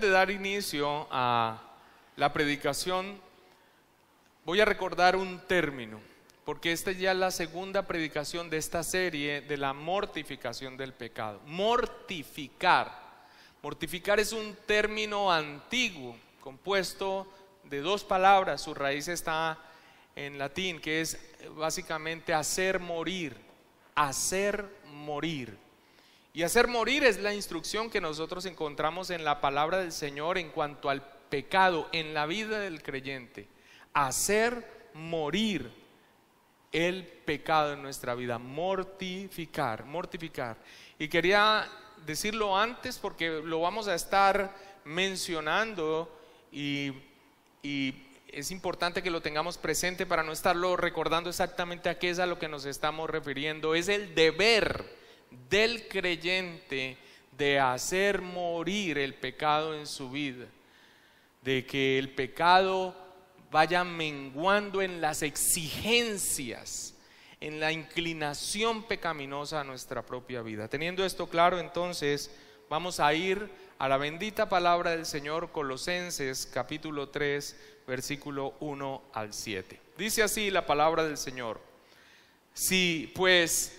de dar inicio a la predicación, voy a recordar un término, porque esta ya es la segunda predicación de esta serie de la mortificación del pecado. Mortificar. Mortificar es un término antiguo, compuesto de dos palabras, su raíz está en latín, que es básicamente hacer morir, hacer morir. Y hacer morir es la instrucción que nosotros encontramos en la palabra del Señor en cuanto al pecado en la vida del creyente, hacer morir el pecado en nuestra vida, mortificar, mortificar. Y quería decirlo antes porque lo vamos a estar mencionando y, es importante que lo tengamos presente para no estarlo recordando exactamente a qué es a lo que nos estamos refiriendo. Es el deber del creyente de hacer morir el pecado en su vida de que el pecado vaya menguando en las exigencias, en la inclinación pecaminosa a nuestra propia vida. Teniendo esto claro, entonces vamos a ir a la bendita palabra del Señor, Colosenses capítulo 3, versículo 1 al 7. Dice así la palabra del Señor. Si pues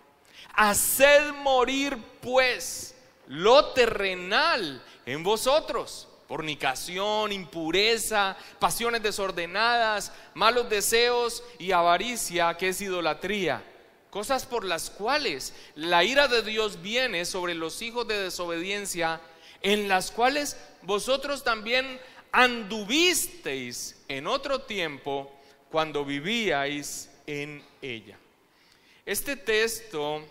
Haced morir pues lo terrenal en vosotros fornicación, impureza, pasiones desordenadas, malos deseos y avaricia, que es idolatría. Cosas por las cuales la ira de Dios viene sobre los hijos de desobediencia, en las cuales vosotros también anduvisteis en otro tiempo cuando vivíais en ella. Este texto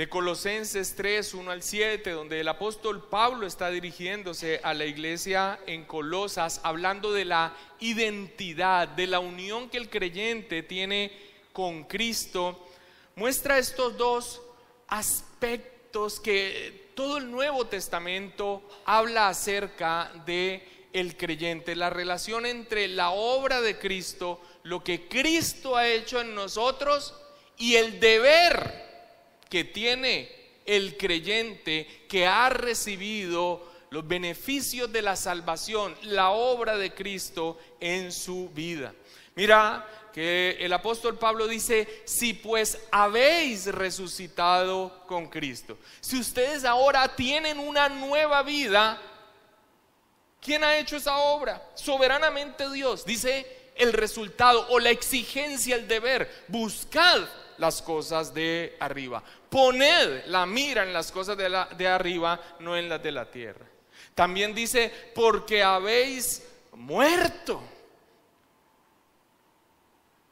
de Colosenses 3, 1 al 7, donde el apóstol Pablo está dirigiéndose a la iglesia en Colosas, hablando de la identidad, de la unión que el creyente tiene con Cristo, muestra estos dos aspectos que todo el Nuevo Testamento habla acerca de el creyente, la relación entre la obra de Cristo, lo que Cristo ha hecho en nosotros y el deber que tiene el creyente que ha recibido los beneficios de la salvación, la obra de Cristo en su vida. Mira que el apóstol Pablo dice, si pues habéis resucitado con Cristo, si ustedes ahora tienen una nueva vida, ¿quién ha hecho esa obra? Soberanamente Dios. Dice el resultado o la exigencia, el deber, buscad las cosas de arriba. Poned la mira en las cosas de, la, de arriba, no en las de la tierra. También dice, porque habéis muerto.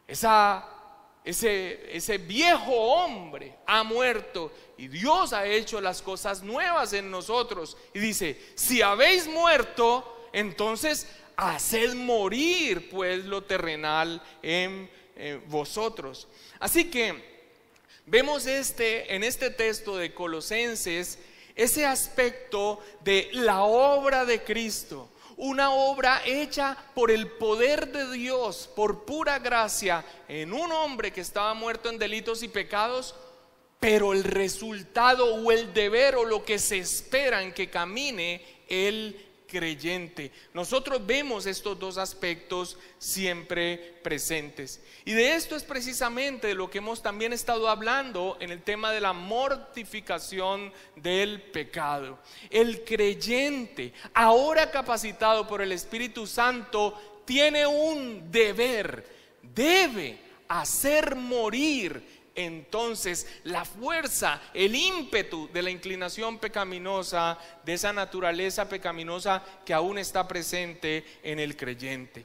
Esa, ese, ese viejo hombre ha muerto y Dios ha hecho las cosas nuevas en nosotros. Y dice, si habéis muerto, entonces haced morir pues lo terrenal en vosotros. Así que vemos este, en este texto de Colosenses ese aspecto de la obra de Cristo, una obra hecha por el poder de Dios, por pura gracia, en un hombre que estaba muerto en delitos y pecados, pero el resultado o el deber o lo que se espera en que camine el creyente. Nosotros vemos estos dos aspectos siempre presentes. Y de esto es precisamente lo que hemos también estado hablando en el tema de la mortificación del pecado. El creyente, ahora capacitado por el Espíritu Santo, tiene un deber, debe hacer morir entonces la fuerza, el ímpetu de la inclinación pecaminosa, de esa naturaleza pecaminosa que aún está presente en el creyente.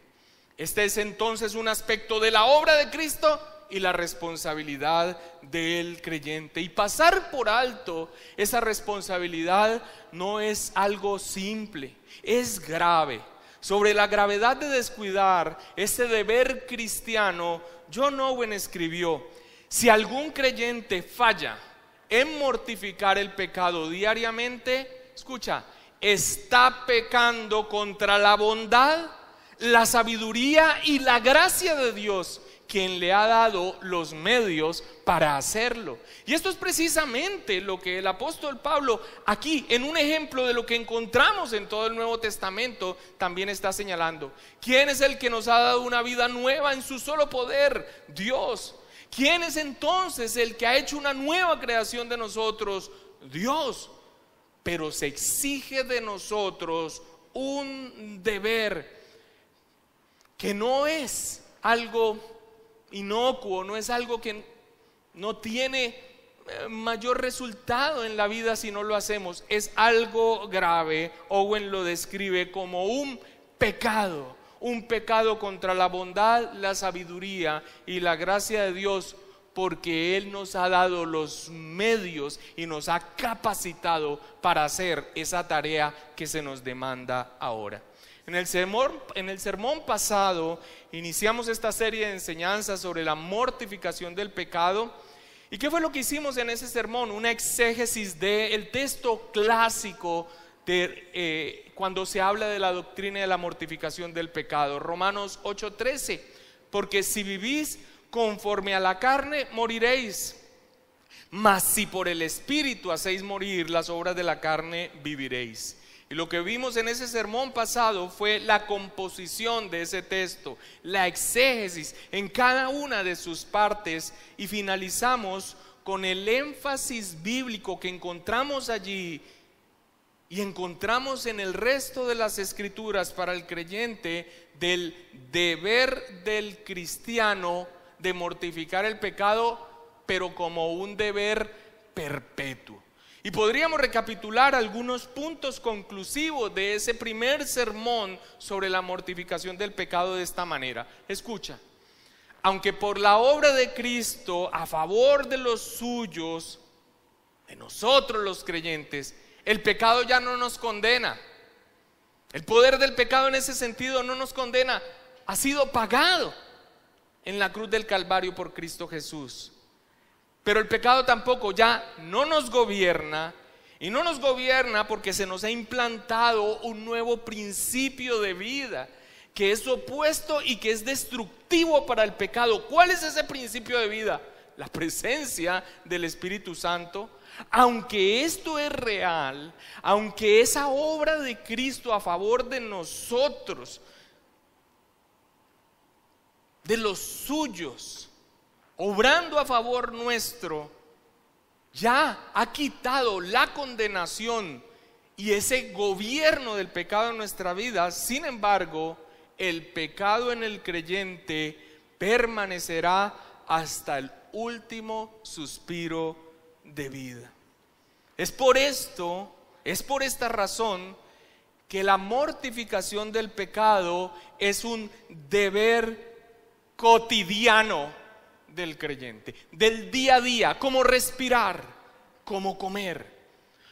Este es entonces un aspecto de la obra de Cristo y la responsabilidad del creyente. Y pasar por alto esa responsabilidad no es algo simple, es grave. Sobre la gravedad de descuidar ese deber cristiano, John Owen escribió, si algún creyente falla en mortificar el pecado diariamente, escucha, está pecando contra la bondad, la sabiduría y la gracia de Dios quien le ha dado los medios para hacerlo. Y esto es precisamente lo que el apóstol Pablo aquí, en un ejemplo de lo que encontramos en todo el Nuevo Testamento, también está señalando. ¿Quién es el que nos ha dado una vida nueva en su solo poder? Dios. ¿Quién es entonces el que ha hecho una nueva creación de nosotros? Dios. Pero se exige de nosotros un deber que no es algo inocuo, no es algo que no tiene eh, mayor resultado en la vida si no lo hacemos. Es algo grave. Owen lo describe como un pecado, un pecado contra la bondad, la sabiduría y la gracia de Dios, porque Él nos ha dado los medios y nos ha capacitado para hacer esa tarea que se nos demanda ahora. En el, sermón, en el sermón pasado iniciamos esta serie de enseñanzas sobre la mortificación del pecado. ¿Y qué fue lo que hicimos en ese sermón? Una exégesis del texto clásico eh, cuando se habla de la doctrina de la mortificación del pecado. Romanos 8:13. Porque si vivís conforme a la carne, moriréis. Mas si por el Espíritu hacéis morir las obras de la carne, viviréis. Y lo que vimos en ese sermón pasado fue la composición de ese texto, la exégesis en cada una de sus partes y finalizamos con el énfasis bíblico que encontramos allí y encontramos en el resto de las escrituras para el creyente del deber del cristiano de mortificar el pecado, pero como un deber perpetuo. Y podríamos recapitular algunos puntos conclusivos de ese primer sermón sobre la mortificación del pecado de esta manera. Escucha, aunque por la obra de Cristo a favor de los suyos, de nosotros los creyentes, el pecado ya no nos condena. El poder del pecado en ese sentido no nos condena, ha sido pagado en la cruz del Calvario por Cristo Jesús. Pero el pecado tampoco ya no nos gobierna y no nos gobierna porque se nos ha implantado un nuevo principio de vida que es opuesto y que es destructivo para el pecado. ¿Cuál es ese principio de vida? La presencia del Espíritu Santo. Aunque esto es real, aunque esa obra de Cristo a favor de nosotros, de los suyos, obrando a favor nuestro, ya ha quitado la condenación y ese gobierno del pecado en nuestra vida. Sin embargo, el pecado en el creyente permanecerá hasta el último suspiro de vida. Es por esto, es por esta razón que la mortificación del pecado es un deber cotidiano del creyente, del día a día, como respirar, como comer.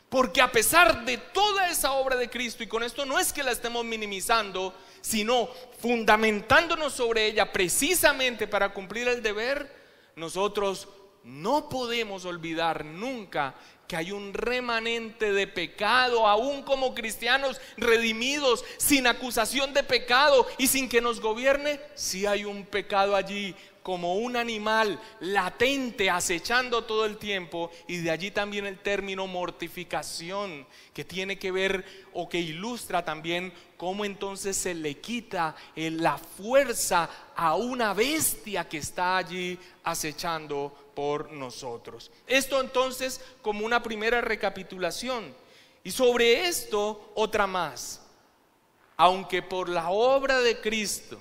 Porque a pesar de toda esa obra de Cristo, y con esto no es que la estemos minimizando, sino fundamentándonos sobre ella precisamente para cumplir el deber, nosotros no podemos olvidar nunca que hay un remanente de pecado, aún como cristianos redimidos, sin acusación de pecado y sin que nos gobierne, si hay un pecado allí, como un animal latente, acechando todo el tiempo, y de allí también el término mortificación, que tiene que ver o que ilustra también cómo entonces se le quita eh, la fuerza a una bestia que está allí acechando por nosotros. Esto entonces como una primera recapitulación. Y sobre esto otra más. Aunque por la obra de Cristo,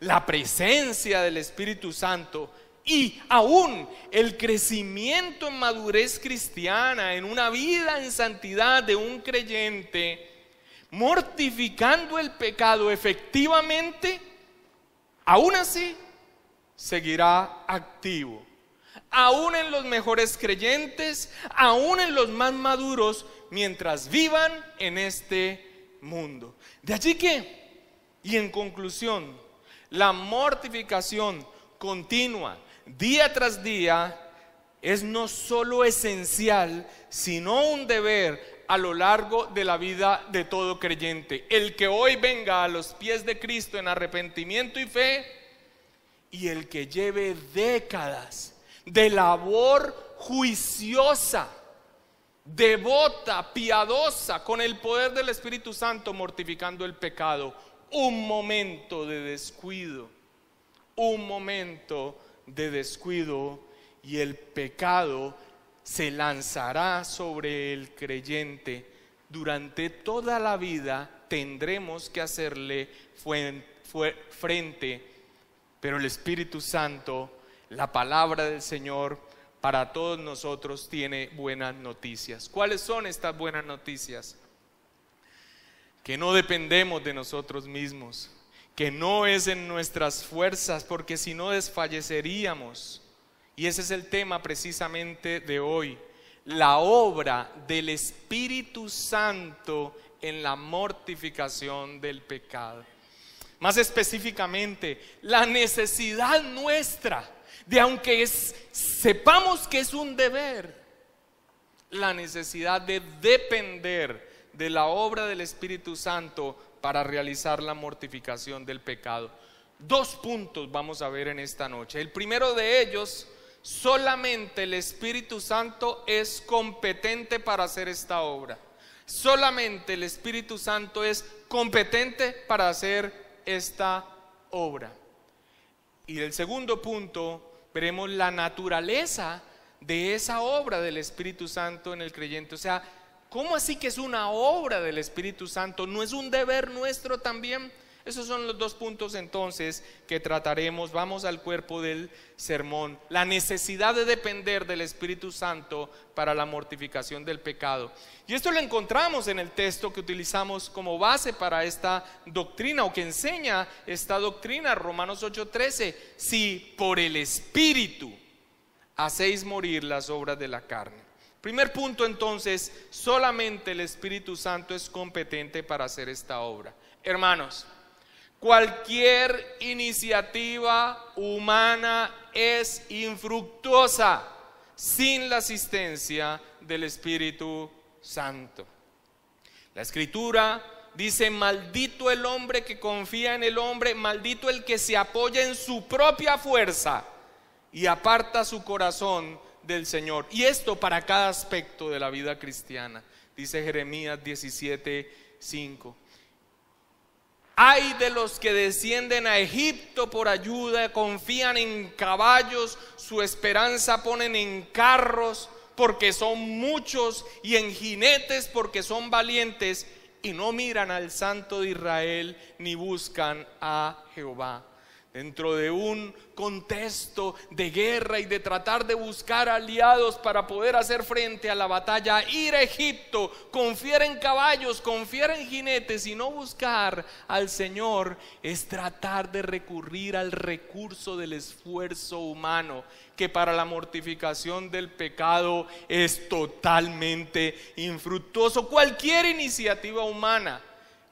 la presencia del Espíritu Santo y aún el crecimiento en madurez cristiana, en una vida en santidad de un creyente, mortificando el pecado efectivamente, aún así seguirá activo. Aún en los mejores creyentes, aún en los más maduros, mientras vivan en este mundo. De allí que, y en conclusión, la mortificación continua, día tras día, es no solo esencial, sino un deber a lo largo de la vida de todo creyente. El que hoy venga a los pies de Cristo en arrepentimiento y fe, y el que lleve décadas de labor juiciosa, devota, piadosa, con el poder del Espíritu Santo mortificando el pecado, un momento de descuido, un momento de descuido y el pecado se lanzará sobre el creyente. Durante toda la vida tendremos que hacerle frente, pero el Espíritu Santo, la palabra del Señor, para todos nosotros tiene buenas noticias. ¿Cuáles son estas buenas noticias? Que no dependemos de nosotros mismos, que no es en nuestras fuerzas, porque si no desfalleceríamos y ese es el tema precisamente de hoy. La obra del Espíritu Santo en la mortificación del pecado. Más específicamente, la necesidad nuestra de, aunque sepamos que es un deber, la necesidad de depender de la obra del Espíritu Santo para realizar la mortificación del pecado. Dos puntos vamos a ver en esta noche. El primero de ellos solamente el Espíritu Santo es competente para hacer esta obra. Solamente el Espíritu Santo es competente para hacer esta obra. Y el segundo punto, veremos la naturaleza de esa obra del Espíritu Santo en el creyente. O sea, ¿cómo así que es una obra del Espíritu Santo? ¿No es un deber nuestro también? Esos son los dos puntos entonces que trataremos. Vamos al cuerpo del sermón. La necesidad de depender del Espíritu Santo para la mortificación del pecado. Y esto lo encontramos en el texto que utilizamos como base para esta doctrina o que enseña esta doctrina, Romanos 8:13. Si por el Espíritu hacéis morir las obras de la carne. Primer punto entonces, solamente el Espíritu Santo es competente para hacer esta obra. Hermanos, Cualquier iniciativa humana es infructuosa sin la asistencia del Espíritu Santo. La escritura dice, maldito el hombre que confía en el hombre, maldito el que se apoya en su propia fuerza y aparta su corazón del Señor. Y esto para cada aspecto de la vida cristiana, dice Jeremías 17, 5. Hay de los que descienden a Egipto por ayuda, confían en caballos, su esperanza ponen en carros porque son muchos y en jinetes porque son valientes y no miran al Santo de Israel ni buscan a Jehová dentro de un contexto de guerra y de tratar de buscar aliados para poder hacer frente a la batalla, ir a Egipto, confiar en caballos, confiar en jinetes y no buscar al Señor, es tratar de recurrir al recurso del esfuerzo humano, que para la mortificación del pecado es totalmente infructuoso. Cualquier iniciativa humana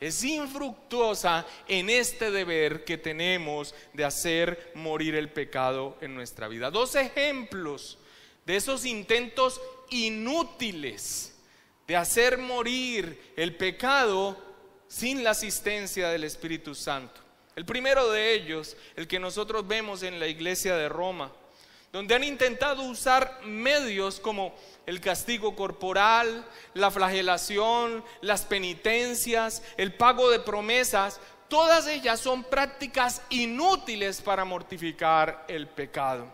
es infructuosa en este deber que tenemos de hacer morir el pecado en nuestra vida. Dos ejemplos de esos intentos inútiles de hacer morir el pecado sin la asistencia del Espíritu Santo. El primero de ellos, el que nosotros vemos en la iglesia de Roma, donde han intentado usar medios como el castigo corporal, la flagelación, las penitencias, el pago de promesas, todas ellas son prácticas inútiles para mortificar el pecado.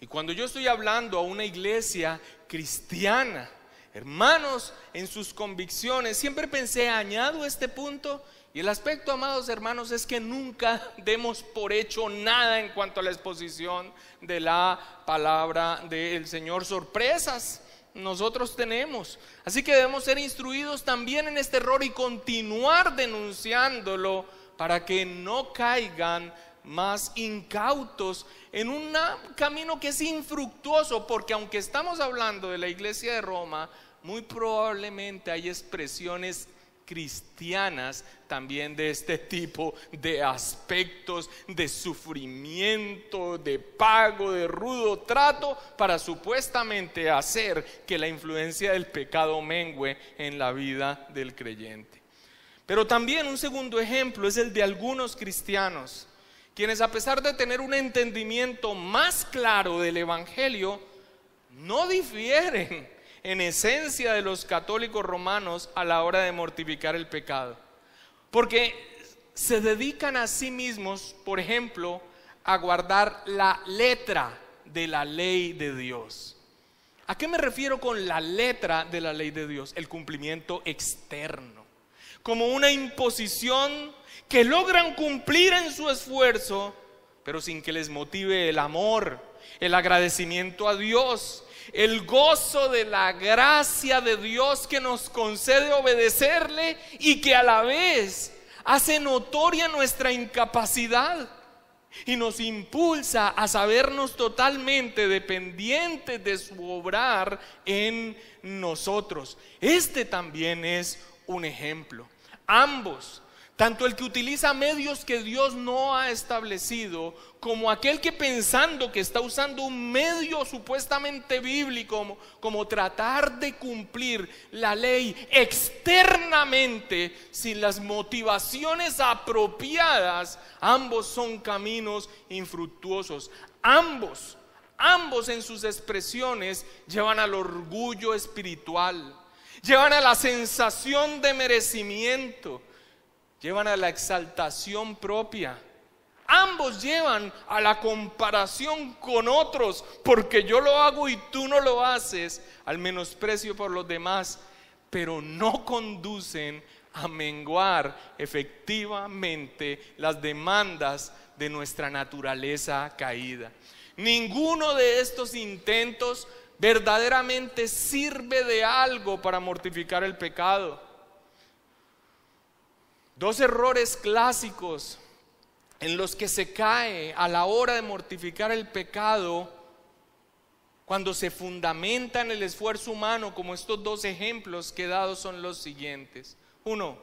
Y cuando yo estoy hablando a una iglesia cristiana, hermanos, en sus convicciones, siempre pensé, añado este punto, y el aspecto, amados hermanos, es que nunca demos por hecho nada en cuanto a la exposición de la palabra del Señor. Sorpresas nosotros tenemos. Así que debemos ser instruidos también en este error y continuar denunciándolo para que no caigan más incautos en un camino que es infructuoso, porque aunque estamos hablando de la iglesia de Roma, muy probablemente hay expresiones cristianas también de este tipo de aspectos de sufrimiento, de pago, de rudo trato para supuestamente hacer que la influencia del pecado mengüe en la vida del creyente. Pero también un segundo ejemplo es el de algunos cristianos, quienes a pesar de tener un entendimiento más claro del Evangelio, no difieren en esencia de los católicos romanos a la hora de mortificar el pecado. Porque se dedican a sí mismos, por ejemplo, a guardar la letra de la ley de Dios. ¿A qué me refiero con la letra de la ley de Dios? El cumplimiento externo. Como una imposición que logran cumplir en su esfuerzo, pero sin que les motive el amor, el agradecimiento a Dios, el gozo de la gracia de Dios que nos concede obedecerle y que a la vez hace notoria nuestra incapacidad y nos impulsa a sabernos totalmente dependientes de su obrar en nosotros. Este también es un ejemplo. Ambos tanto el que utiliza medios que Dios no ha establecido, como aquel que pensando que está usando un medio supuestamente bíblico, como, tratar de cumplir la ley externamente sin las motivaciones apropiadas, ambos son caminos infructuosos. Ambos, ambos en sus expresiones llevan al orgullo espiritual, llevan a la sensación de merecimiento llevan a la exaltación propia. Ambos llevan a la comparación con otros, porque yo lo hago y tú no lo haces, al menosprecio por los demás, pero no conducen a menguar efectivamente las demandas de nuestra naturaleza caída. Ninguno de estos intentos verdaderamente sirve de algo para mortificar el pecado. Dos errores clásicos en los que se cae a la hora de mortificar el pecado cuando se fundamenta en el esfuerzo humano, como estos dos ejemplos que he dado son los siguientes. Uno,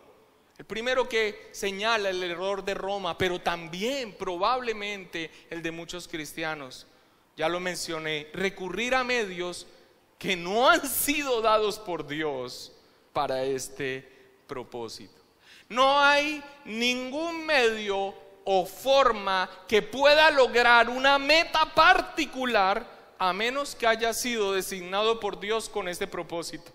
el primero que señala el error de Roma, pero también probablemente el de muchos cristianos. Ya lo mencioné, recurrir a medios que no han sido dados por Dios para este propósito. No hay ningún medio o forma que pueda lograr una meta particular a menos que haya sido designado por Dios con este propósito.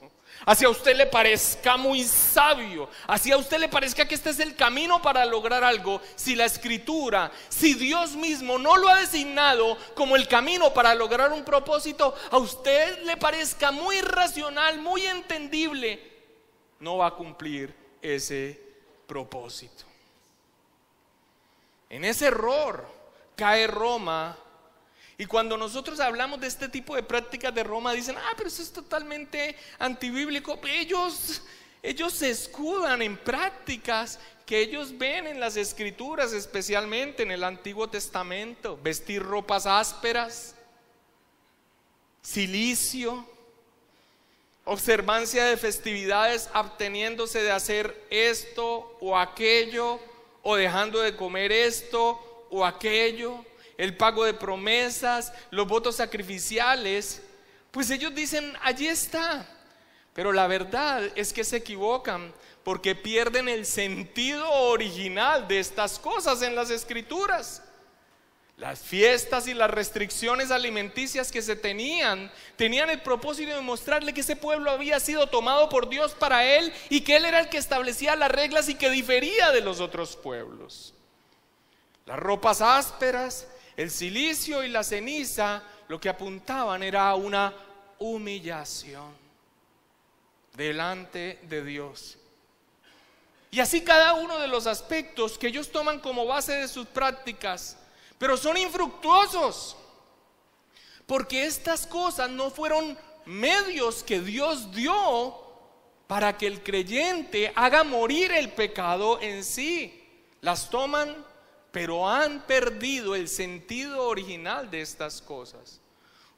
Así a usted le parezca muy sabio, así a usted le parezca que este es el camino para lograr algo, si la escritura, si Dios mismo no lo ha designado como el camino para lograr un propósito, a usted le parezca muy racional, muy entendible, no va a cumplir ese propósito. En ese error cae Roma. Y cuando nosotros hablamos de este tipo de prácticas de Roma, dicen, ah, pero eso es totalmente antibíblico. Ellos, ellos se escudan en prácticas que ellos ven en las escrituras, especialmente en el Antiguo Testamento. Vestir ropas ásperas, silicio, observancia de festividades abteniéndose de hacer esto o aquello, o dejando de comer esto o aquello, el pago de promesas, los votos sacrificiales, pues ellos dicen, allí está. Pero la verdad es que se equivocan porque pierden el sentido original de estas cosas en las escrituras. Las fiestas y las restricciones alimenticias que se tenían tenían el propósito de mostrarle que ese pueblo había sido tomado por Dios para él y que él era el que establecía las reglas y que difería de los otros pueblos. Las ropas ásperas, el silicio y la ceniza lo que apuntaban era a una humillación delante de Dios. Y así cada uno de los aspectos que ellos toman como base de sus prácticas pero son infructuosos. Porque estas cosas no fueron medios que Dios dio para que el creyente haga morir el pecado en sí. Las toman pero han perdido el sentido original de estas cosas.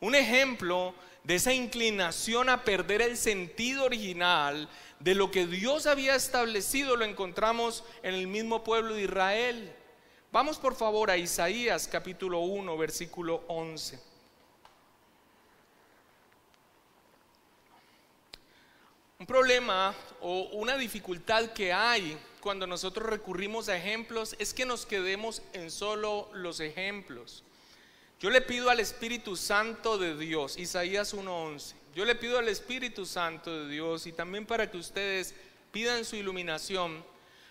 Un ejemplo de esa inclinación a perder el sentido original de lo que Dios había establecido lo encontramos en el mismo pueblo de Israel. Vamos por favor a Isaías capítulo 1, versículo 11. Un problema o una dificultad que hay cuando nosotros recurrimos a ejemplos es que nos quedemos en solo los ejemplos. Yo le pido al Espíritu Santo de Dios, Isaías 1:11, yo le pido al Espíritu Santo de Dios y también para que ustedes pidan su iluminación,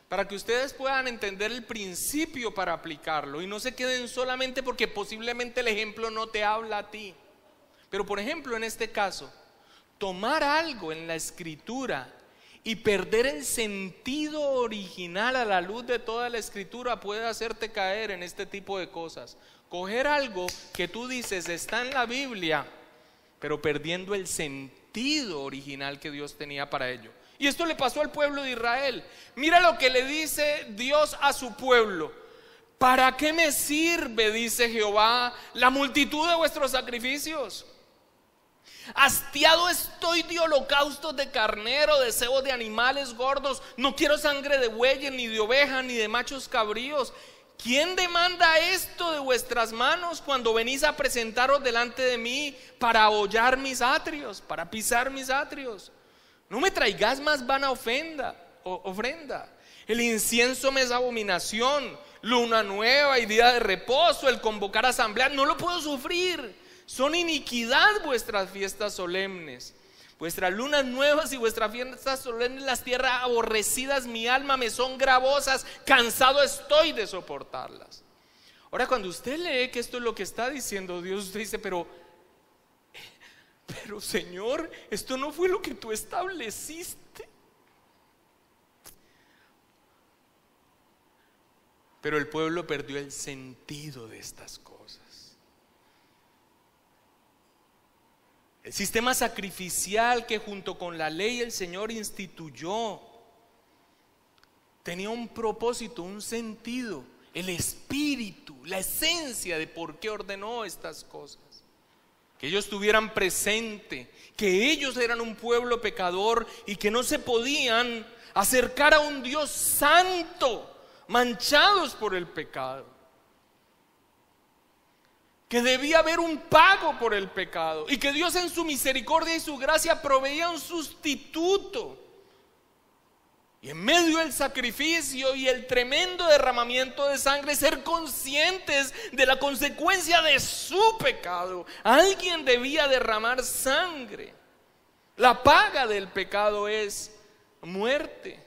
para que ustedes puedan entender el principio para aplicarlo y no se queden solamente porque posiblemente el ejemplo no te habla a ti. Pero por ejemplo, en este caso, tomar algo en la escritura y perder el sentido original a la luz de toda la escritura puede hacerte caer en este tipo de cosas. Coger algo que tú dices está en la Biblia, pero perdiendo el sentido original que Dios tenía para ello. Y esto le pasó al pueblo de Israel. Mira lo que le dice Dios a su pueblo. ¿Para qué me sirve, dice Jehová, la multitud de vuestros sacrificios? Hastiado estoy de holocaustos de carnero, de cebo de animales gordos. No quiero sangre de bueyes, ni de ovejas, ni de machos cabríos. ¿Quién demanda esto de vuestras manos cuando venís a presentaros delante de mí para hollar mis atrios, para pisar mis atrios? No me traigas más vana ofenda, ofrenda. El incienso me es abominación, luna nueva y día de reposo, el convocar asamblea, no lo puedo sufrir. Son iniquidad vuestras fiestas solemnes. Vuestras lunas nuevas y vuestras fiestas solemnes, las tierras aborrecidas, mi alma me son gravosas, cansado estoy de soportarlas. Ahora, cuando usted lee que esto es lo que está diciendo Dios, usted dice, pero, pero Señor, esto no fue lo que tú estableciste. Pero el pueblo perdió el sentido de estas cosas. El sistema sacrificial que junto con la ley el Señor instituyó tenía un propósito, un sentido, el espíritu, la esencia de por qué ordenó estas cosas. Que ellos tuvieran presente que ellos eran un pueblo pecador y que no se podían acercar a un Dios santo, manchados por el pecado que debía haber un pago por el pecado y que Dios en su misericordia y su gracia proveía un sustituto. Y en medio del sacrificio y el tremendo derramamiento de sangre, ser conscientes de la consecuencia de su pecado. Alguien debía derramar sangre. La paga del pecado es muerte.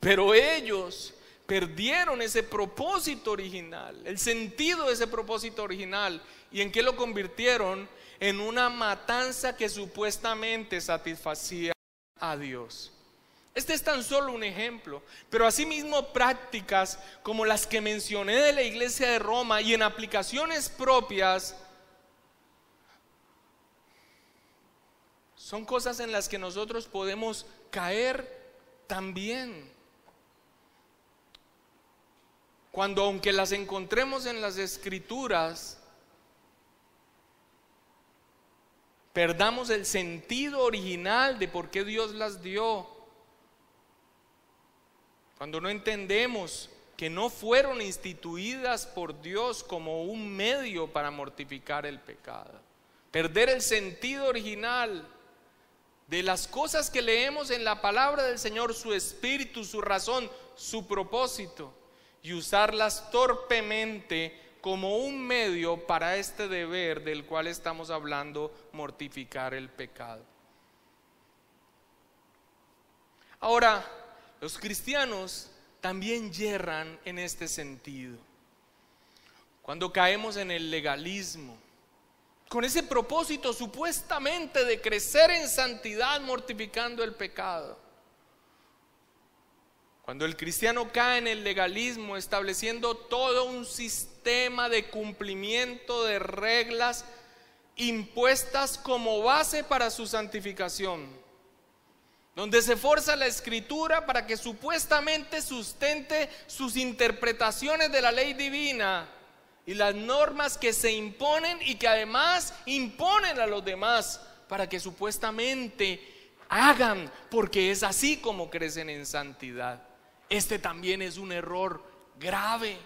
Pero ellos perdieron ese propósito original, el sentido de ese propósito original. ¿Y en qué lo convirtieron? En una matanza que supuestamente satisfacía a Dios. Este es tan solo un ejemplo, pero asimismo prácticas como las que mencioné de la iglesia de Roma y en aplicaciones propias son cosas en las que nosotros podemos caer también. Cuando aunque las encontremos en las escrituras, perdamos el sentido original de por qué Dios las dio. Cuando no entendemos que no fueron instituidas por Dios como un medio para mortificar el pecado. Perder el sentido original de las cosas que leemos en la palabra del Señor, su espíritu, su razón, su propósito y usarlas torpemente como un medio para este deber del cual estamos hablando, mortificar el pecado. Ahora, los cristianos también yerran en este sentido. Cuando caemos en el legalismo, con ese propósito supuestamente de crecer en santidad mortificando el pecado. Cuando el cristiano cae en el legalismo, estableciendo todo un sistema de cumplimiento de reglas impuestas como base para su santificación, donde se forza la escritura para que supuestamente sustente sus interpretaciones de la ley divina y las normas que se imponen y que además imponen a los demás para que supuestamente hagan, porque es así como crecen en santidad. Este también es un error grave.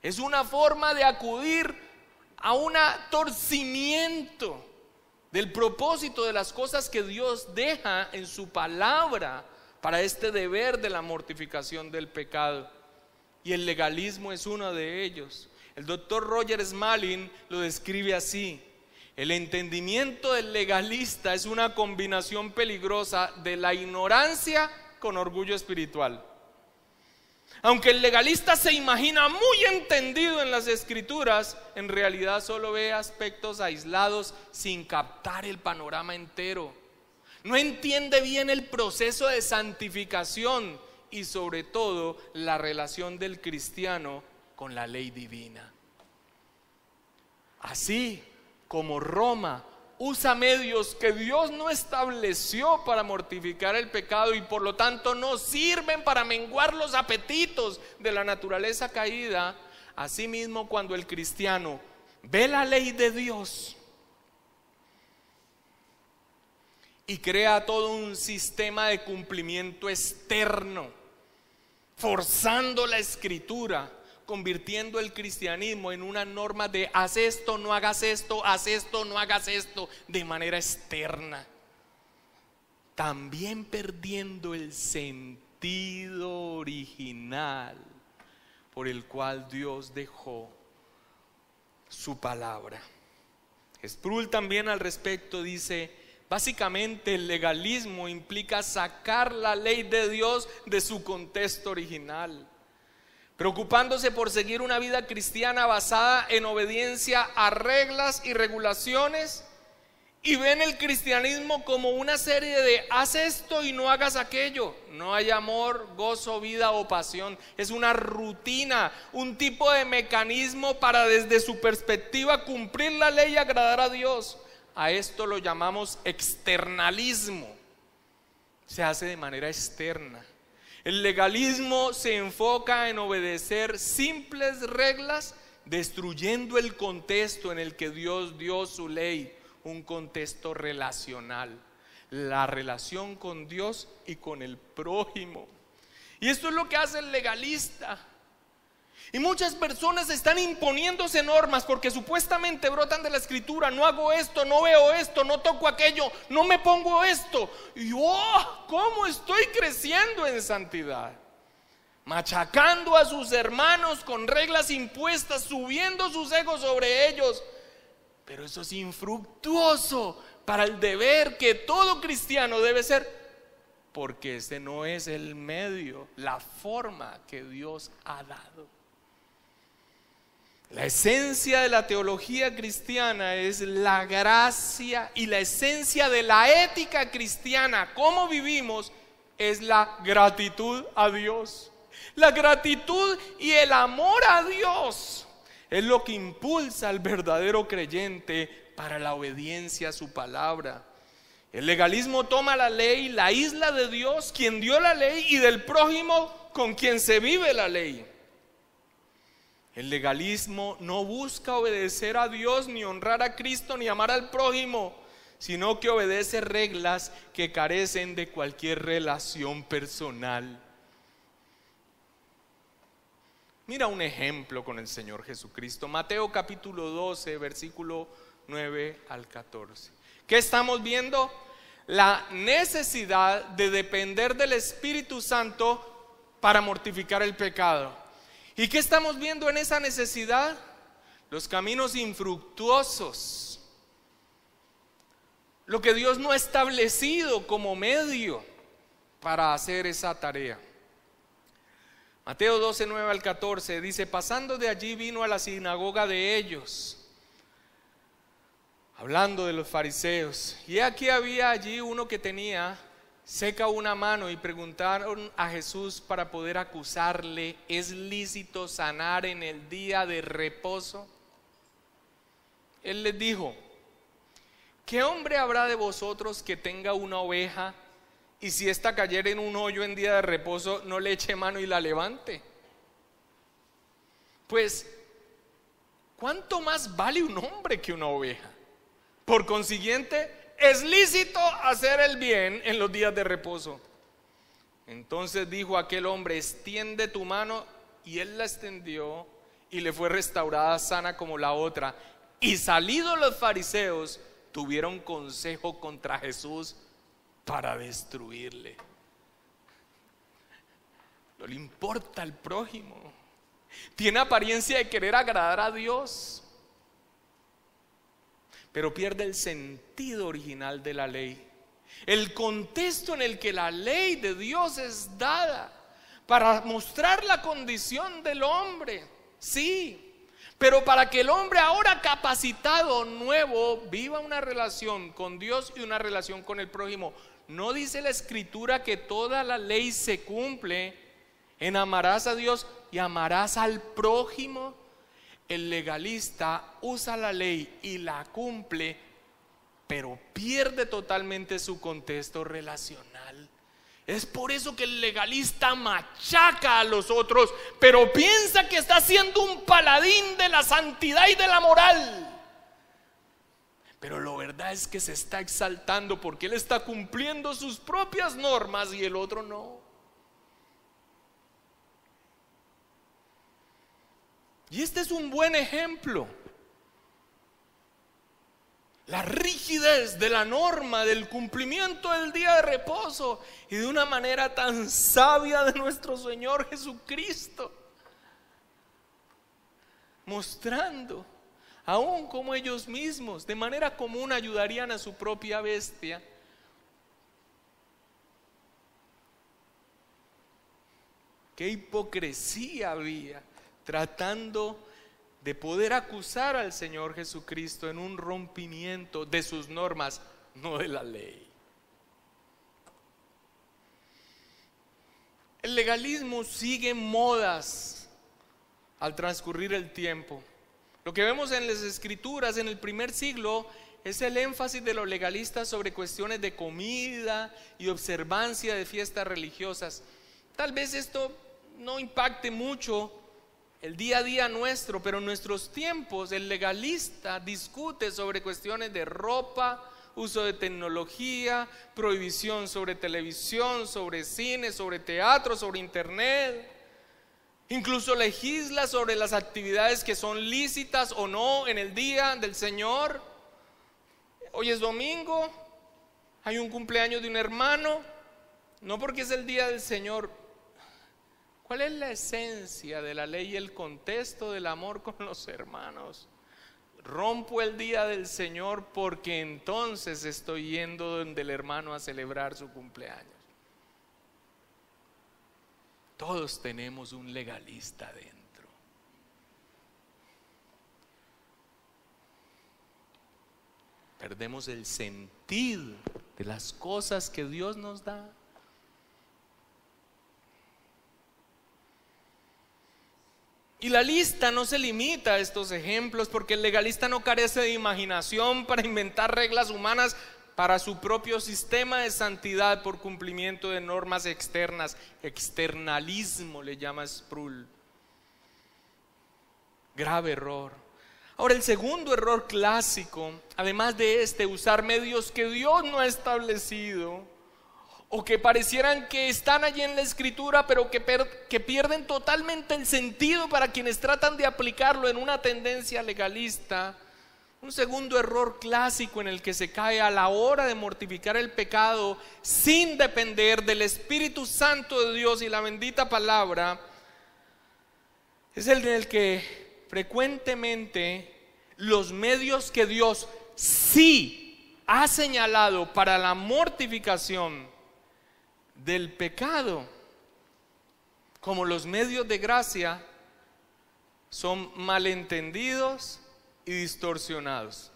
Es una forma de acudir a un torcimiento del propósito de las cosas que Dios deja en su palabra para este deber de la mortificación del pecado. Y el legalismo es uno de ellos. El doctor Roger Smalling lo describe así. El entendimiento del legalista es una combinación peligrosa de la ignorancia con orgullo espiritual. Aunque el legalista se imagina muy entendido en las escrituras, en realidad solo ve aspectos aislados sin captar el panorama entero. No entiende bien el proceso de santificación y sobre todo la relación del cristiano con la ley divina. Así como Roma usa medios que Dios no estableció para mortificar el pecado y por lo tanto no sirven para menguar los apetitos de la naturaleza caída. Asimismo, cuando el cristiano ve la ley de Dios y crea todo un sistema de cumplimiento externo, forzando la escritura, convirtiendo el cristianismo en una norma de haz esto, no hagas esto, haz esto, no hagas esto, de manera externa. También perdiendo el sentido original por el cual Dios dejó su palabra. Sproul también al respecto dice, básicamente el legalismo implica sacar la ley de Dios de su contexto original preocupándose por seguir una vida cristiana basada en obediencia a reglas y regulaciones, y ven el cristianismo como una serie de haz esto y no hagas aquello. No hay amor, gozo, vida o pasión. Es una rutina, un tipo de mecanismo para desde su perspectiva cumplir la ley y agradar a Dios. A esto lo llamamos externalismo. Se hace de manera externa. El legalismo se enfoca en obedecer simples reglas, destruyendo el contexto en el que Dios dio su ley, un contexto relacional, la relación con Dios y con el prójimo. Y esto es lo que hace el legalista. Y muchas personas están imponiéndose normas porque supuestamente brotan de la escritura, no hago esto, no veo esto, no toco aquello, no me pongo esto. Y oh, ¿cómo estoy creciendo en santidad? Machacando a sus hermanos con reglas impuestas, subiendo sus egos sobre ellos. Pero eso es infructuoso para el deber que todo cristiano debe ser, porque ese no es el medio, la forma que Dios ha dado. La esencia de la teología cristiana es la gracia y la esencia de la ética cristiana, cómo vivimos, es la gratitud a Dios. La gratitud y el amor a Dios es lo que impulsa al verdadero creyente para la obediencia a su palabra. El legalismo toma la ley, la isla de Dios, quien dio la ley, y del prójimo con quien se vive la ley. El legalismo no busca obedecer a Dios, ni honrar a Cristo, ni amar al prójimo, sino que obedece reglas que carecen de cualquier relación personal. Mira un ejemplo con el Señor Jesucristo. Mateo capítulo 12, versículo 9 al 14. ¿Qué estamos viendo? La necesidad de depender del Espíritu Santo para mortificar el pecado. ¿Y qué estamos viendo en esa necesidad? Los caminos infructuosos. Lo que Dios no ha establecido como medio para hacer esa tarea. Mateo 12, 9 al 14 dice, pasando de allí vino a la sinagoga de ellos, hablando de los fariseos. Y aquí había allí uno que tenía seca una mano y preguntaron a Jesús para poder acusarle, ¿es lícito sanar en el día de reposo? Él les dijo, ¿qué hombre habrá de vosotros que tenga una oveja y si ésta cayera en un hoyo en día de reposo, no le eche mano y la levante. Pues, ¿cuánto más vale un hombre que una oveja? Por consiguiente, es lícito hacer el bien en los días de reposo. Entonces dijo aquel hombre, extiende tu mano, y él la extendió y le fue restaurada sana como la otra. Y salidos los fariseos, tuvieron consejo contra Jesús para destruirle. No le importa al prójimo. Tiene apariencia de querer agradar a Dios, pero pierde el sentido original de la ley. El contexto en el que la ley de Dios es dada para mostrar la condición del hombre, sí, pero para que el hombre ahora capacitado, nuevo, viva una relación con Dios y una relación con el prójimo. No dice la escritura que toda la ley se cumple en amarás a Dios y amarás al prójimo. El legalista usa la ley y la cumple, pero pierde totalmente su contexto relacional. Es por eso que el legalista machaca a los otros, pero piensa que está siendo un paladín de la santidad y de la moral. Pero lo verdad es que se está exaltando porque él está cumpliendo sus propias normas y el otro no. Y este es un buen ejemplo la rigidez de la norma, del cumplimiento del día de reposo y de una manera tan sabia de nuestro Señor Jesucristo, mostrando aún como ellos mismos de manera común ayudarían a su propia bestia. Qué hipocresía había tratando de poder acusar al Señor Jesucristo en un rompimiento de sus normas, no de la ley. El legalismo sigue modas al transcurrir el tiempo. Lo que vemos en las escrituras en el primer siglo es el énfasis de los legalistas sobre cuestiones de comida y observancia de fiestas religiosas. Tal vez esto no impacte mucho el día a día nuestro, pero en nuestros tiempos el legalista discute sobre cuestiones de ropa, uso de tecnología, prohibición sobre televisión, sobre cine, sobre teatro, sobre internet. Incluso legisla sobre las actividades que son lícitas o no en el día del Señor. Hoy es domingo, hay un cumpleaños de un hermano, no porque es el día del Señor, ¿Cuál es la esencia de la ley y el contexto del amor con los hermanos? Rompo el día del Señor porque entonces estoy yendo donde el hermano a celebrar su cumpleaños. Todos tenemos un legalista dentro. Perdemos el sentido de las cosas que Dios nos da. Y la lista no se limita a estos ejemplos porque el legalista no carece de imaginación para inventar reglas humanas para su propio sistema de santidad por cumplimiento de normas externas. Externalismo le llama Sproul. Grave error. Ahora el segundo error clásico, además de este, usar medios que Dios no ha establecido, o que parecieran que están allí en la escritura, pero que, pierden totalmente el sentido para quienes tratan de aplicarlo en una tendencia legalista. Un segundo error clásico en el que se cae a la hora de mortificar el pecado sin depender del Espíritu Santo de Dios y la bendita palabra, es el en el que frecuentemente los medios que Dios sí ha señalado para la mortificación del pecado, como los medios de gracia, son malentendidos y distorsionados.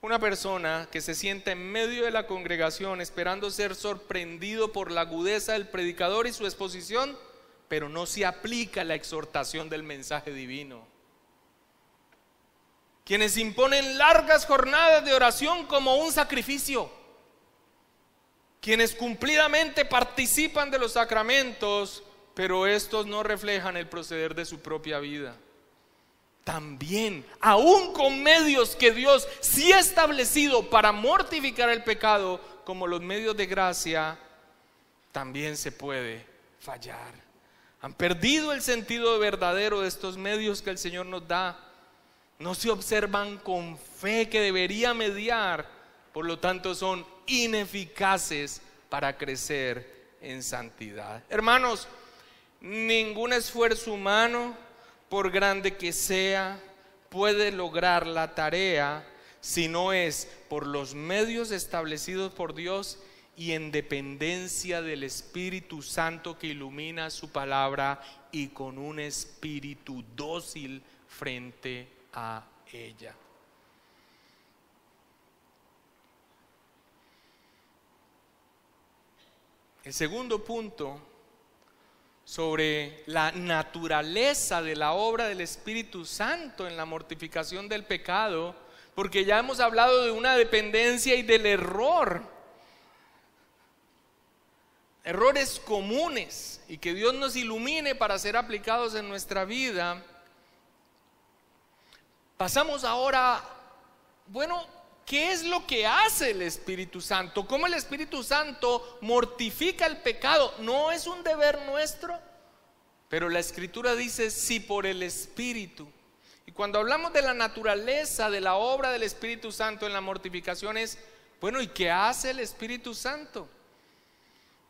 Una persona que se sienta en medio de la congregación esperando ser sorprendido por la agudeza del predicador y su exposición, pero no se aplica la exhortación del mensaje divino. Quienes imponen largas jornadas de oración como un sacrificio quienes cumplidamente participan de los sacramentos, pero estos no reflejan el proceder de su propia vida. También, aún con medios que Dios sí ha establecido para mortificar el pecado, como los medios de gracia, también se puede fallar. Han perdido el sentido verdadero de estos medios que el Señor nos da. No se observan con fe que debería mediar, por lo tanto son ineficaces para crecer en santidad. Hermanos, ningún esfuerzo humano, por grande que sea, puede lograr la tarea si no es por los medios establecidos por Dios y en dependencia del Espíritu Santo que ilumina su palabra y con un espíritu dócil frente a ella. El segundo punto sobre la naturaleza de la obra del Espíritu Santo en la mortificación del pecado, porque ya hemos hablado de una dependencia y del error. Errores comunes y que Dios nos ilumine para ser aplicados en nuestra vida, pasamos ahora, bueno, ¿qué es lo que hace el Espíritu Santo? ¿Cómo el Espíritu Santo mortifica el pecado? No es un deber nuestro, pero la Escritura dice, sí por el Espíritu. Y cuando hablamos de la naturaleza de la obra del Espíritu Santo en la mortificación es, bueno, ¿y qué hace el Espíritu Santo?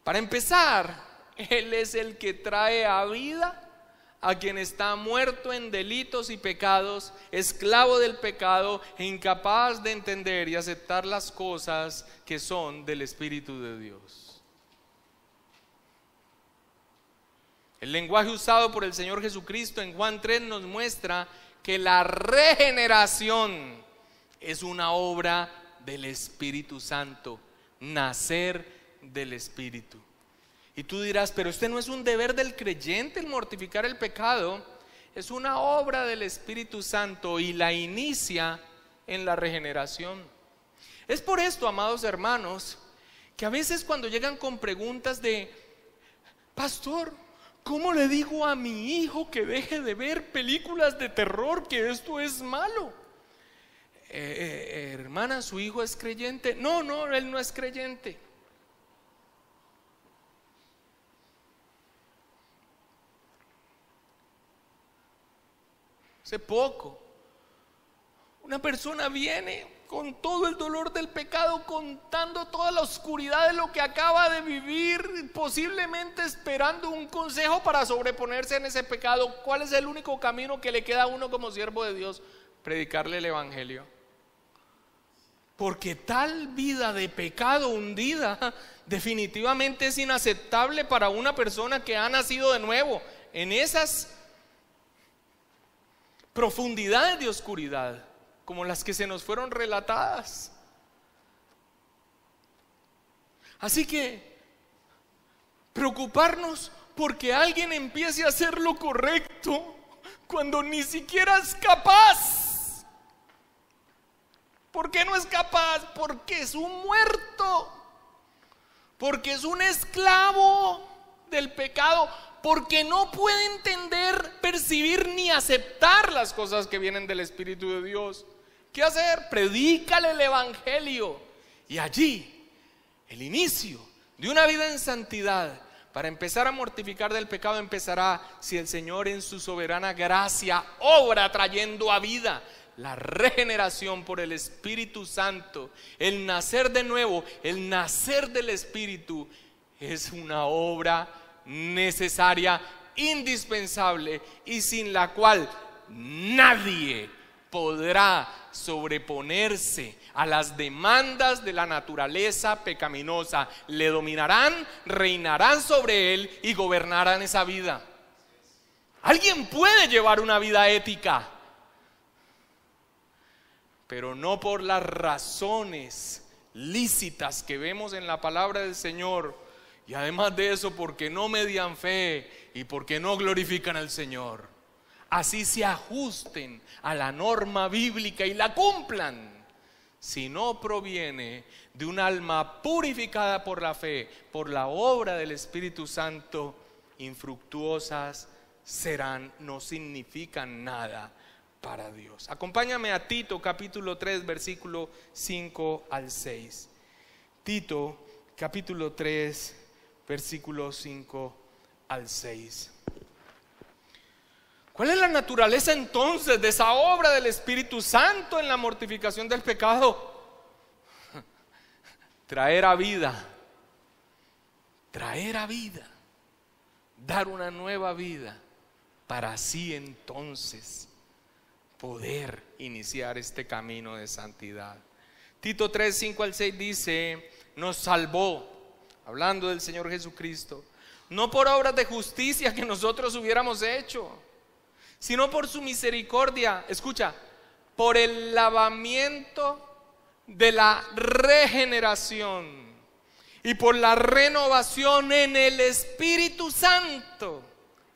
Para empezar, Él es el que trae a vida a quien está muerto en delitos y pecados, esclavo del pecado e incapaz de entender y aceptar las cosas que son del Espíritu de Dios. El lenguaje usado por el Señor Jesucristo en Juan 3 nos muestra que la regeneración es una obra del Espíritu Santo, nacer del Espíritu. Y tú dirás, pero este no es un deber del creyente el mortificar el pecado, es una obra del Espíritu Santo y la inicia en la regeneración. Es por esto, amados hermanos, que a veces cuando llegan con preguntas de, pastor, ¿cómo le digo a mi hijo que deje de ver películas de terror, que esto es malo? Eh, eh, hermana, ¿su hijo es creyente? No, no, él no es creyente. Poco, una persona viene con todo el dolor del pecado, contando toda la oscuridad de lo que acaba de vivir, posiblemente esperando un consejo para sobreponerse en ese pecado. ¿Cuál es el único camino que le queda a uno como siervo de Dios? Predicarle el Evangelio. Porque tal vida de pecado hundida definitivamente es inaceptable para una persona que ha nacido de nuevo en esas profundidades de oscuridad, como las que se nos fueron relatadas. Así que preocuparnos porque alguien empiece a hacer lo correcto cuando ni siquiera es capaz. ¿Por qué no es capaz? Porque es un muerto. Porque es un esclavo del pecado porque no puede entender, percibir ni aceptar las cosas que vienen del Espíritu de Dios. ¿Qué hacer? Predícale el Evangelio. Y allí, el inicio de una vida en santidad, para empezar a mortificar del pecado, empezará si el Señor en su soberana gracia obra trayendo a vida la regeneración por el Espíritu Santo, el nacer de nuevo, el nacer del Espíritu, es una obra necesaria, indispensable y sin la cual nadie podrá sobreponerse a las demandas de la naturaleza pecaminosa. Le dominarán, reinarán sobre él y gobernarán esa vida. Alguien puede llevar una vida ética, pero no por las razones lícitas que vemos en la palabra del Señor y además de eso, porque no median fe y porque no glorifican al Señor. Así se ajusten a la norma bíblica y la cumplan. si no proviene de un alma purificada por la fe, por la obra del Espíritu Santo, infructuosas serán, no significan nada para Dios. Acompáñame a Tito capítulo 3, versículo 5 al 6. Tito capítulo 3, versículo 5 al 6. ¿Cuál es la naturaleza entonces de esa obra del Espíritu Santo en la mortificación del pecado? Traer a vida, traer a vida, dar una nueva vida para así entonces poder iniciar este camino de santidad. Tito 3, 5 al 6 dice, nos salvó, hablando del Señor Jesucristo, no por obras de justicia que nosotros hubiéramos hecho sino por su misericordia, escucha, por el lavamiento de la regeneración y por la renovación en el Espíritu Santo,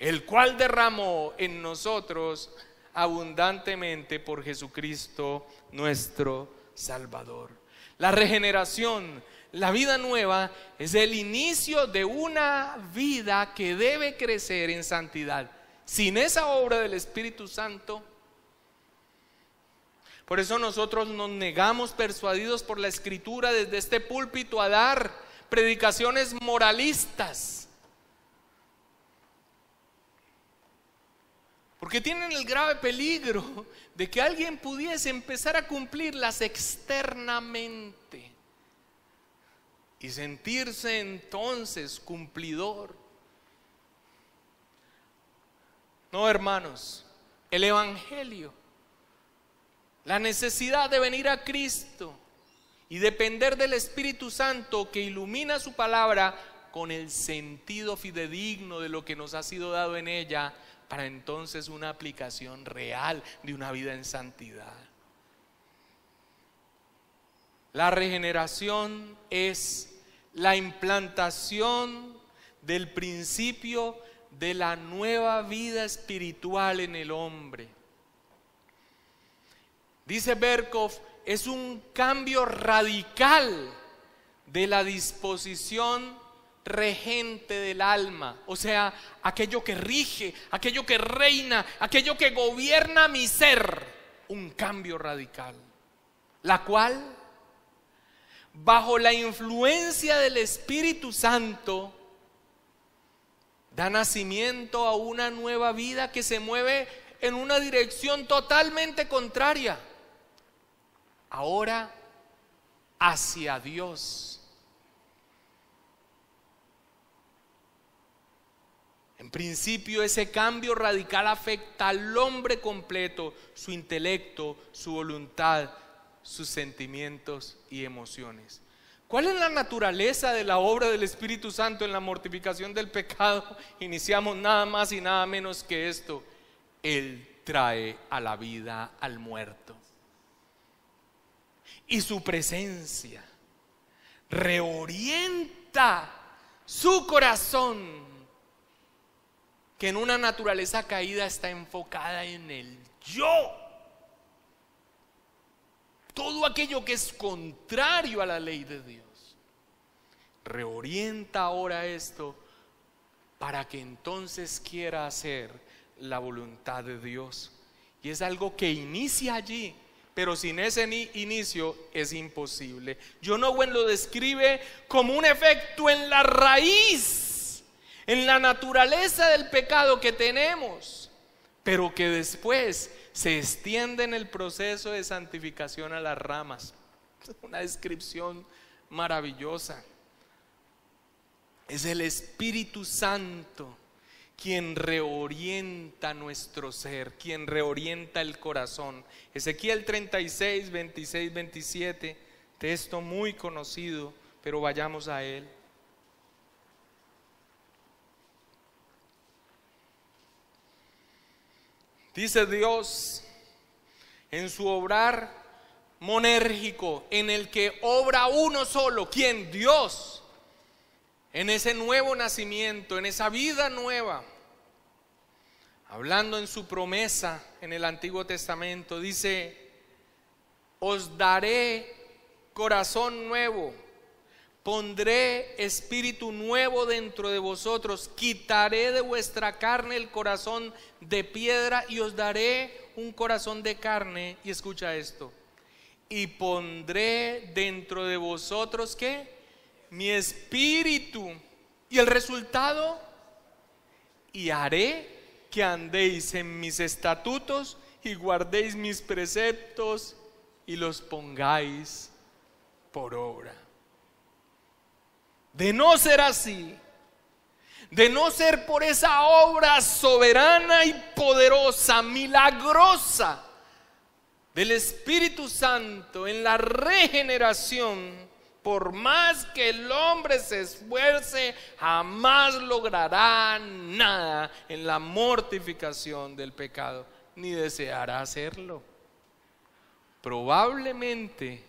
el cual derramó en nosotros abundantemente por Jesucristo nuestro Salvador. La regeneración, la vida nueva, es el inicio de una vida que debe crecer en santidad sin esa obra del Espíritu Santo, por eso nosotros nos negamos persuadidos por la escritura desde este púlpito a dar predicaciones moralistas. Porque tienen el grave peligro de que alguien pudiese empezar a cumplirlas externamente y sentirse entonces cumplidor No, hermanos, el Evangelio, la necesidad de venir a Cristo y depender del Espíritu Santo que ilumina su palabra con el sentido fidedigno de lo que nos ha sido dado en ella, para entonces una aplicación real de una vida en santidad. La regeneración es la implantación del principio de la nueva vida espiritual en el hombre. Dice Berkov, es un cambio radical de la disposición regente del alma, o sea, aquello que rige, aquello que reina, aquello que gobierna mi ser, un cambio radical, la cual, bajo la influencia del Espíritu Santo, da nacimiento a una nueva vida que se mueve en una dirección totalmente contraria. Ahora hacia Dios. En principio ese cambio radical afecta al hombre completo, su intelecto, su voluntad, sus sentimientos y emociones. ¿Cuál es la naturaleza de la obra del Espíritu Santo en la mortificación del pecado? Iniciamos nada más y nada menos que esto. Él trae a la vida al muerto. Y su presencia reorienta su corazón, que en una naturaleza caída está enfocada en el yo todo aquello que es contrario a la ley de Dios. Reorienta ahora esto para que entonces quiera hacer la voluntad de Dios. Y es algo que inicia allí, pero sin ese inicio es imposible. John Owen lo describe como un efecto en la raíz, en la naturaleza del pecado que tenemos, pero que después se extiende en el proceso de santificación a las ramas. Una descripción maravillosa. Es el Espíritu Santo quien reorienta nuestro ser, quien reorienta el corazón. Ezequiel 36, 26, 27, texto muy conocido, pero vayamos a él. Dice Dios en su obrar monérgico, en el que obra uno solo, ¿quién? Dios. En ese nuevo nacimiento, en esa vida nueva. Hablando en su promesa en el Antiguo Testamento, dice, os daré corazón nuevo, pondré espíritu nuevo dentro de vosotros, quitaré de vuestra carne el corazón de piedra y os daré un corazón de carne. Y escucha esto, y pondré dentro de vosotros qué? Mi espíritu. Y el resultado, y haré que andéis en mis estatutos y guardéis mis preceptos y los pongáis por obra. De no ser así, de no ser por esa obra soberana y poderosa, milagrosa del Espíritu Santo en la regeneración, por más que el hombre se esfuerce, jamás logrará nada en la mortificación del pecado, ni deseará hacerlo. Probablemente,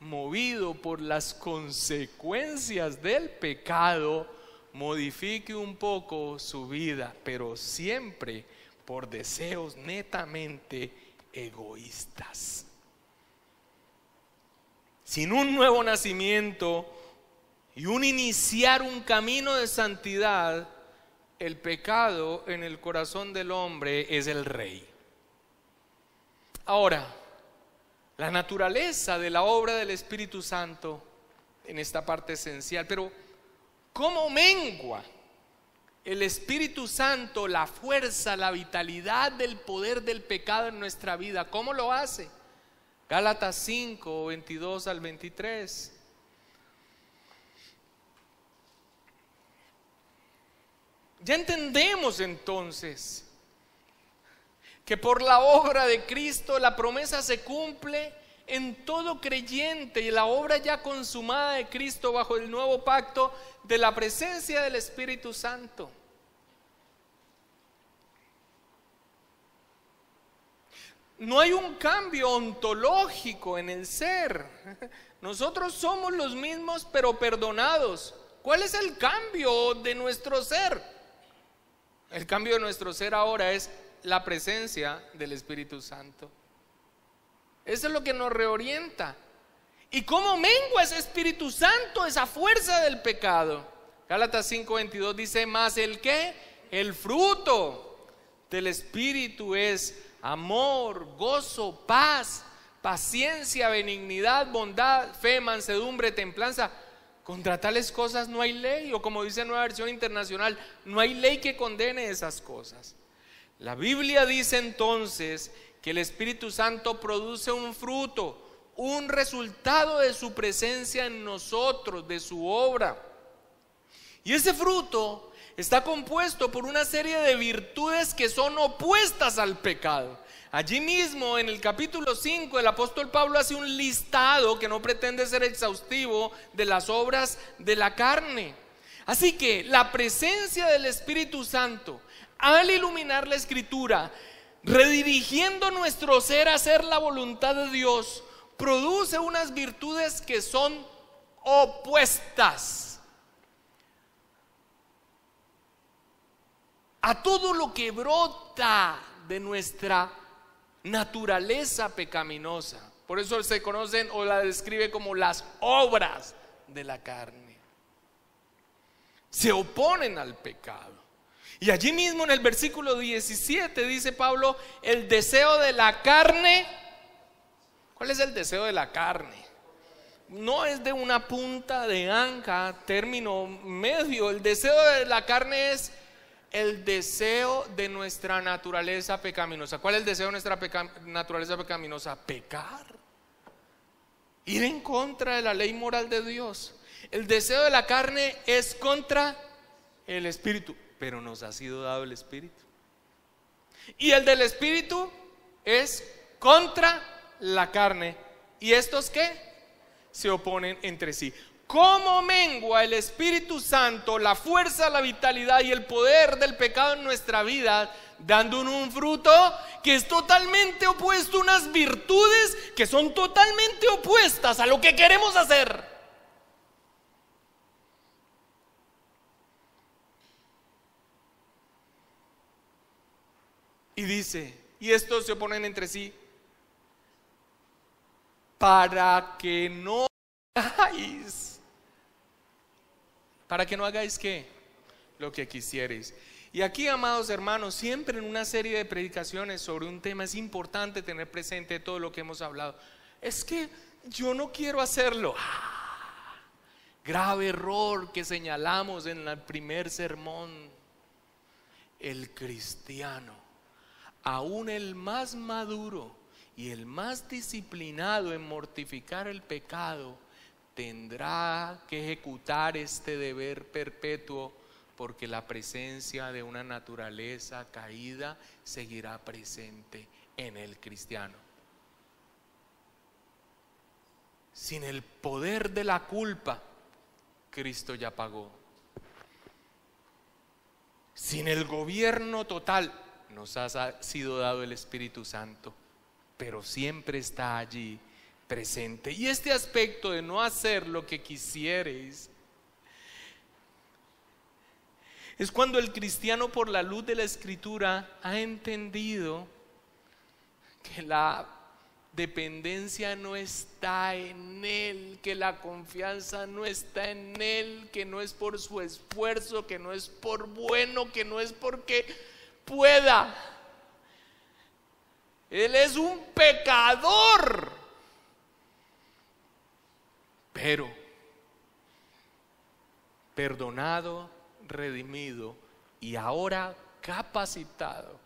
movido por las consecuencias del pecado, modifique un poco su vida, pero siempre por deseos netamente egoístas. Sin un nuevo nacimiento y un iniciar un camino de santidad, el pecado en el corazón del hombre es el rey. Ahora, la naturaleza de la obra del Espíritu Santo en esta parte esencial, pero ¿cómo mengua el Espíritu Santo la fuerza, la vitalidad del poder del pecado en nuestra vida? ¿Cómo lo hace? Gálatas 5, 22 al 23. Ya entendemos entonces que por la obra de Cristo la promesa se cumple en todo creyente y la obra ya consumada de Cristo bajo el nuevo pacto de la presencia del Espíritu Santo. no hay un cambio ontológico en el ser. Nosotros somos los mismos pero perdonados. ¿Cuál es el cambio de nuestro ser? El cambio de nuestro ser ahora es la presencia del Espíritu Santo. Eso es lo que nos reorienta. ¿Y cómo mengua ese Espíritu Santo, esa fuerza del pecado? Gálatas 5:22 dice más el que, el fruto del Espíritu es amor, gozo, paz, paciencia, benignidad, bondad, fe, mansedumbre, templanza. Contra tales cosas no hay ley, o como dice Nueva Versión Internacional, no hay ley que condene esas cosas. La Biblia dice entonces que el Espíritu Santo produce un fruto, un resultado de su presencia en nosotros, de su obra. Y ese fruto está compuesto por una serie de virtudes que son opuestas al pecado. Allí mismo, en el capítulo 5, el apóstol Pablo hace un listado que no pretende ser exhaustivo de las obras de la carne. Así que la presencia del Espíritu Santo, al iluminar la escritura, redirigiendo nuestro ser a hacer la voluntad de Dios, produce unas virtudes que son opuestas a todo lo que brota de nuestra naturaleza pecaminosa. Por eso se conocen o la describe como las obras de la carne. Se oponen al pecado. Y allí mismo en el versículo 17 dice Pablo, el deseo de la carne. ¿Cuál es el deseo de la carne? No es de una punta de anca, término medio. El deseo de la carne es el deseo de nuestra naturaleza pecaminosa. ¿Cuál es el deseo de nuestra naturaleza pecaminosa? Pecar. Ir en contra de la ley moral de Dios. El deseo de la carne es contra el espíritu, pero nos ha sido dado el espíritu. Y el del espíritu es contra la carne. ¿Y estos qué? Se oponen entre sí cómo mengua el Espíritu Santo la fuerza, la vitalidad y el poder del pecado en nuestra vida, dando un fruto que es totalmente opuesto, unas virtudes que son totalmente opuestas a lo que queremos hacer. Y dice, y estos se oponen entre sí, para que no hagáis, para que no hagáis qué, lo que quisierais. Y aquí, amados hermanos, siempre en una serie de predicaciones sobre un tema es importante tener presente todo lo que hemos hablado. Es que yo no quiero hacerlo. Ah, grave error que señalamos en el primer sermón. El cristiano, aún el más maduro y el más disciplinado en mortificar el pecado, tendrá que ejecutar este deber perpetuo porque la presencia de una naturaleza caída seguirá presente en el cristiano. Sin el poder de la culpa, Cristo ya pagó. Sin el gobierno total, nos ha sido dado el Espíritu Santo, pero siempre está allí presente. Y este aspecto de no hacer lo que quisierais es cuando el cristiano por la luz de la escritura ha entendido que la dependencia no está en Él, que la confianza no está en Él, que no es por su esfuerzo, que no es por bueno, que no es porque pueda. Él es un pecador. Pero perdonado redimido y ahora capacitado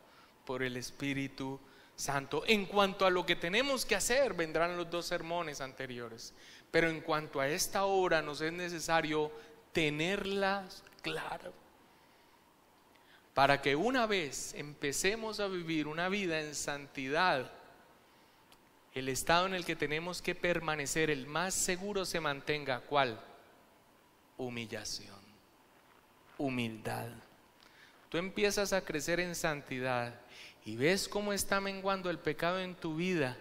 por el Espíritu Santo. En cuanto a lo que tenemos que hacer, vendrán los dos sermones anteriores. Pero en cuanto a esta hora nos es necesario tenerlas claro. Para que una vez empecemos a vivir una vida en santidad, el estado en el que tenemos que permanecer, el más seguro se mantenga. ¿Cuál? Humillación humildad. Tú empiezas a crecer en santidad y ves cómo está menguando el pecado en tu vida.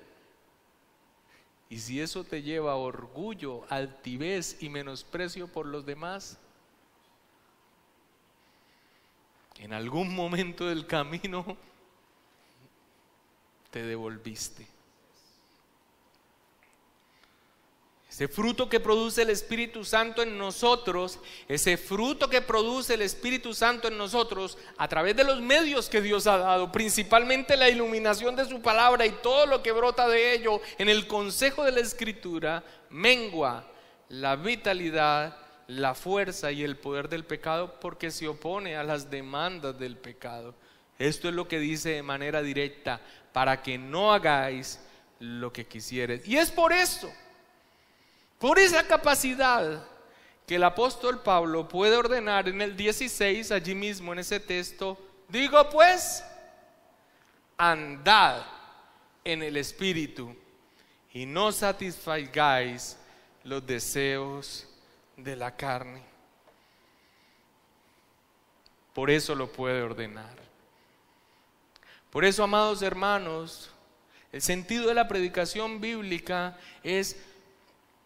Y si eso te lleva a orgullo, altivez y menosprecio por los demás, en algún momento del camino te devolviste. Ese fruto que produce el Espíritu Santo en nosotros, ese fruto que produce el Espíritu Santo en nosotros a través de los medios que Dios ha dado, principalmente la iluminación de su palabra y todo lo que brota de ello en el consejo de la Escritura, mengua la vitalidad, la fuerza y el poder del pecado porque se opone a las demandas del pecado. Esto es lo que dice de manera directa, para que no hagáis lo que quisieres. Y es por eso por esa capacidad que el apóstol Pablo puede ordenar en el 16, allí mismo en ese texto, digo pues, andad en el Espíritu y no satisfagáis los deseos de la carne. Por eso lo puede ordenar. Por eso, amados hermanos, el sentido de la predicación bíblica es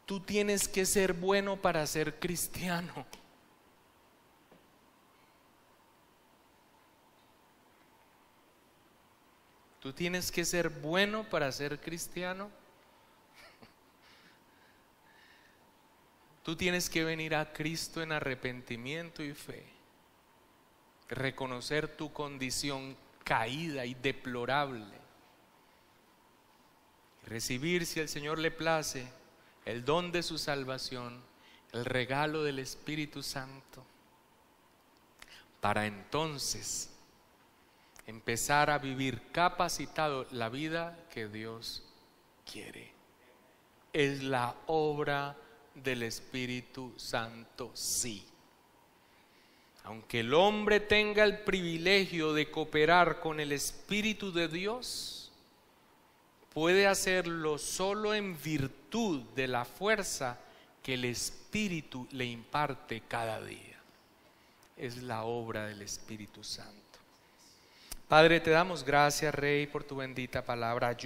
Tú tienes que ser bueno para ser cristiano. Tú tienes que ser bueno para ser cristiano. Tú tienes que venir a Cristo en arrepentimiento y fe. Reconocer tu condición caída y deplorable. Recibir, si el Señor le place, el don de su salvación, el regalo del Espíritu Santo, para entonces empezar a vivir capacitado la vida que Dios quiere. Es la obra del Espíritu Santo, sí. Aunque el hombre tenga el privilegio de cooperar con el Espíritu de Dios, puede hacerlo solo en virtud de la fuerza que el Espíritu le imparte cada día. Es la obra del Espíritu Santo. Padre, te damos gracias, Rey, por tu bendita palabra.